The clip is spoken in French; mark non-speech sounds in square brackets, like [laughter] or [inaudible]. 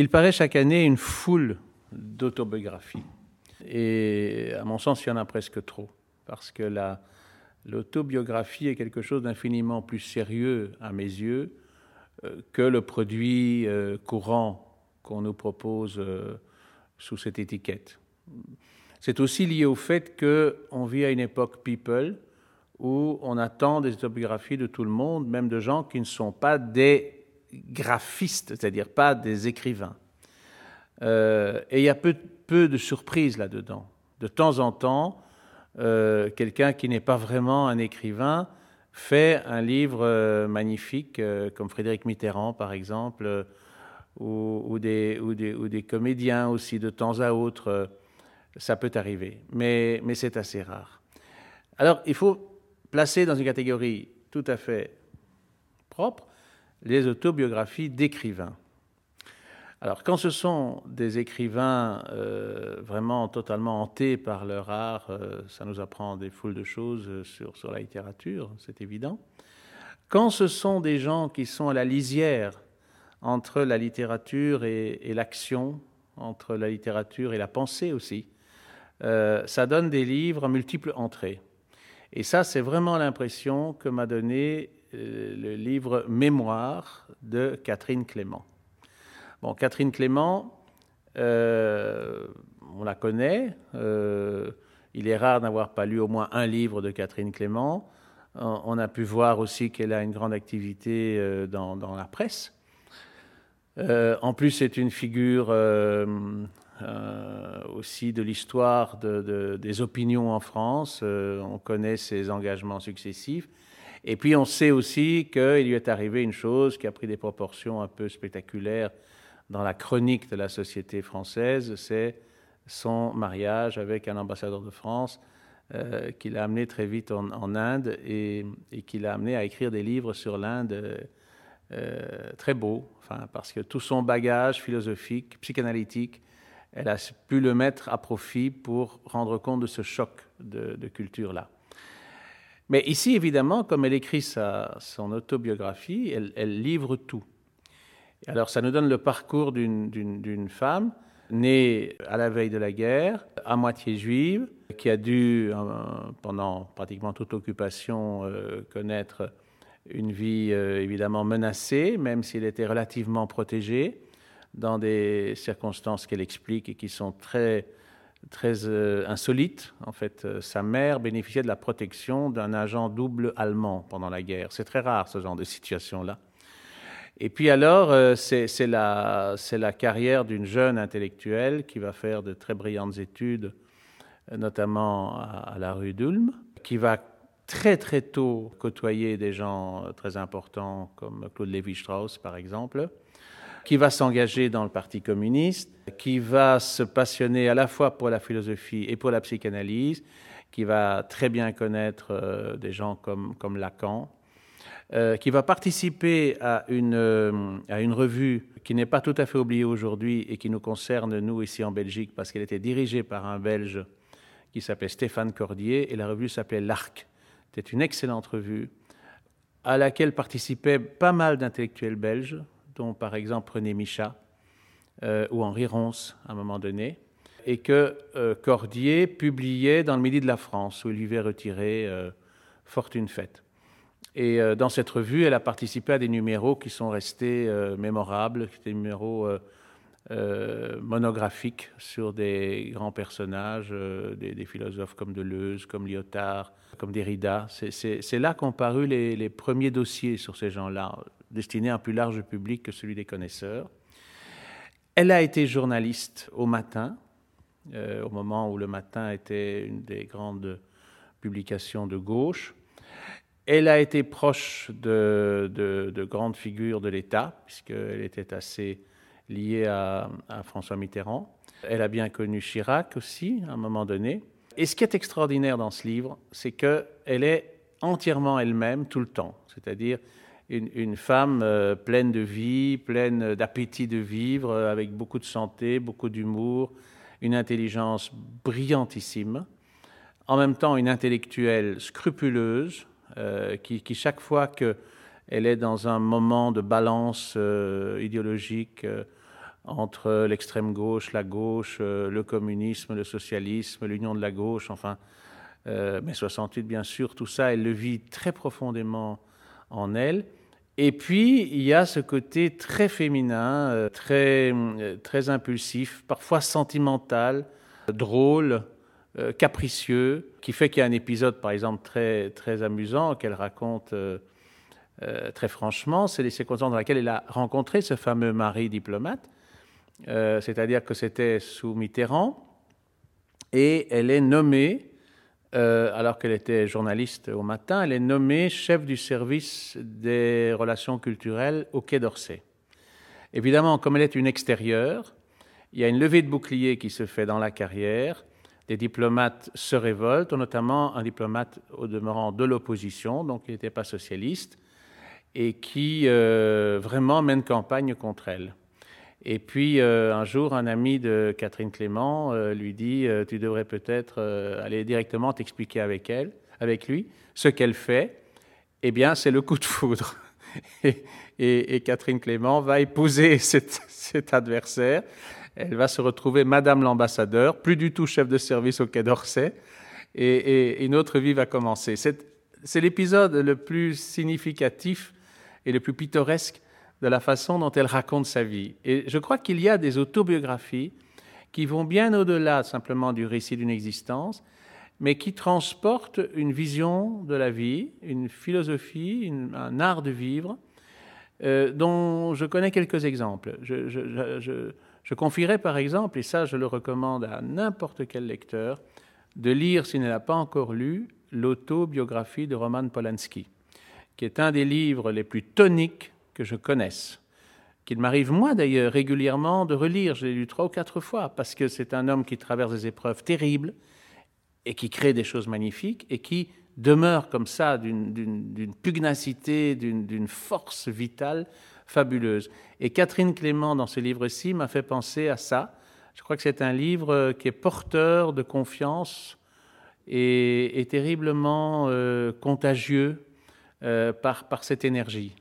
Il paraît chaque année une foule d'autobiographies. Et à mon sens, il y en a presque trop. Parce que l'autobiographie est quelque chose d'infiniment plus sérieux à mes yeux euh, que le produit euh, courant qu'on nous propose euh, sous cette étiquette. C'est aussi lié au fait qu'on vit à une époque people où on attend des autobiographies de tout le monde, même de gens qui ne sont pas des graphistes, c'est-à-dire pas des écrivains. et il y a peu, peu de surprises là-dedans. De temps en temps, quelqu'un qui n'est pas vraiment un écrivain fait un livre euh, magnifique, euh, comme Frédéric Mitterrand, par exemple, euh, ou, des, ou, des, ou, des, comédiens aussi, de temps à autre. ça peut arriver, mais, mais c'est assez rare. Alors, il faut placer dans une catégorie tout à fait propre les autobiographies d'écrivains. Alors, quand ce sont des écrivains euh, vraiment totalement hantés par leur art, euh, ça nous apprend des foules de choses sur, sur la littérature, c'est évident. Quand ce sont des gens qui sont à la lisière entre la littérature et, l'action, entre la littérature et la pensée aussi, euh, ça donne des livres à multiples entrées. Et ça, c'est vraiment l'impression que m'a donné le livre Mémoire de Catherine Clément. Bon, Catherine Clément, euh, on la connaît. Euh, il est rare d'avoir pas lu au moins un livre de Catherine Clément. On a pu voir aussi qu'elle a une grande activité euh, dans, la presse. en plus, c'est une figure aussi de l'histoire des opinions en France. on connaît ses engagements successifs. Et puis, on sait aussi qu'il lui est arrivé une chose qui a pris des proportions un peu spectaculaires dans la chronique de la société française, c'est son mariage avec un ambassadeur de France euh, qui l'a amené très vite en, Inde et, qui l'a amené à écrire des livres sur l'Inde euh, très beaux, enfin, parce que tout son bagage philosophique, psychanalytique, elle a pu le mettre à profit pour rendre compte de ce choc de, culture-là. Mais ici, évidemment, comme elle écrit sa, son autobiographie, elle livre tout. Alors ça nous donne le parcours d'une femme née à la veille de la guerre, à moitié juive, qui a dû, euh, pendant pratiquement toute l'occupation, euh, connaître une vie euh, évidemment menacée, même s'il était relativement protégée, dans des circonstances qu'elle explique et qui sont très, très insolites. En fait, sa mère bénéficiait de la protection d'un agent double allemand pendant la guerre. C'est très rare ce genre de situation-là. Et puis alors, euh, c'est la, carrière d'une jeune intellectuelle qui va faire de très brillantes études, euh, notamment à, la rue d'Ulm, qui va très très tôt côtoyer des gens euh, très importants comme Claude Lévi-Strauss par exemple, qui va s'engager dans le Parti communiste, qui va se passionner à la fois pour la philosophie et pour la psychanalyse, qui va très bien connaître des gens comme, comme Lacan, euh, qui va participer à une, euh, à une revue qui n'est pas tout à fait oubliée aujourd'hui et qui nous concerne, nous, ici en Belgique, parce qu'elle était dirigée par un Belge qui s'appelait Stéphane Cordier, et la revue s'appelait L'Arc. C'était une excellente revue à laquelle participaient pas mal d'intellectuels belges, dont par exemple René Michat euh, ou Henri Ronce à un moment donné, et que Cordier publiait dans le Midi de la France, où il vivait retiré Fortune faite. Et euh, dans cette revue, elle a participé à des numéros qui sont restés euh, mémorables, des numéros euh, monographiques sur des grands personnages, des, philosophes comme Deleuze, comme Lyotard, comme Derrida. C'est là qu'ont paru les, les, premiers dossiers sur ces gens-là, destinés à un plus large public que celui des connaisseurs. Elle a été journaliste au matin, au moment où le matin était une des grandes publications de gauche. Elle a été proche de, grandes figures de l'État, puisqu'elle était assez liée à, François Mitterrand. Elle a bien connu Chirac aussi, à un moment donné. Et ce qui est extraordinaire dans ce livre, c'est qu'elle est entièrement elle-même tout le temps, c'est-à-dire une, femme euh, pleine de vie, pleine d'appétit de vivre, avec beaucoup de santé, beaucoup d'humour, une intelligence brillantissime, en même temps une intellectuelle scrupuleuse, euh, qui, chaque fois qu'elle est dans un moment de balance euh, idéologique, entre l'extrême gauche, la gauche, le communisme, le socialisme, l'union de la gauche, enfin, mai 68 bien sûr, tout ça, elle le vit très profondément en elle. Et puis, il y a ce côté très féminin, très, très impulsif, parfois sentimental, drôle, euh, capricieux, qui fait qu'il y a un épisode, par exemple, très, très amusant qu'elle raconte euh, euh, très franchement. C'est les circonstances dans lesquelles elle a rencontré ce fameux mari diplomate, c'est-à-dire que c'était sous Mitterrand, et elle est nommée, alors qu'elle était journaliste au matin, elle est nommée chef du service des relations culturelles au Quai d'Orsay. Évidemment, comme elle est une extérieure, il y a une levée de bouclier qui se fait dans la carrière. Des diplomates se révoltent, notamment un diplomate au demeurant de l'opposition, donc il n'était pas socialiste, et qui euh, vraiment mène campagne contre elle. Et puis euh, un jour, un ami de Catherine Clément euh, lui dit Tu devrais peut-être aller directement t'expliquer avec elle, avec lui, ce qu'elle fait. Eh bien, c'est le coup de foudre. [laughs] et, Catherine Clément va épouser [laughs] cet adversaire elle va se retrouver Madame l'ambassadeur, plus du tout chef de service au Quai d'Orsay, et, une autre vie va commencer. C'est l'épisode le plus significatif et le plus pittoresque de la façon dont elle raconte sa vie. Et je crois qu'il y a des autobiographies qui vont bien au-delà simplement du récit d'une existence, mais qui transportent une vision de la vie, une philosophie, un art de vivre, euh, dont je connais quelques exemples. je, je confierais par exemple, et ça je le recommande à n'importe quel lecteur, de lire, s'il ne l'a pas encore lu, l'autobiographie de Roman Polanski, qui est un des livres les plus toniques que je connaisse, qu'il m'arrive moi d'ailleurs régulièrement de relire. Je l'ai lu trois ou quatre fois, parce que c'est un homme qui traverse des épreuves terribles et qui crée des choses magnifiques et qui demeure comme ça d'une pugnacité, d'une force vitale fabuleuse. Et Catherine Clément, dans ce livre-ci, m'a fait penser à ça. Je crois que c'est un livre qui est porteur de confiance et, terriblement euh, contagieux euh, par, par cette énergie.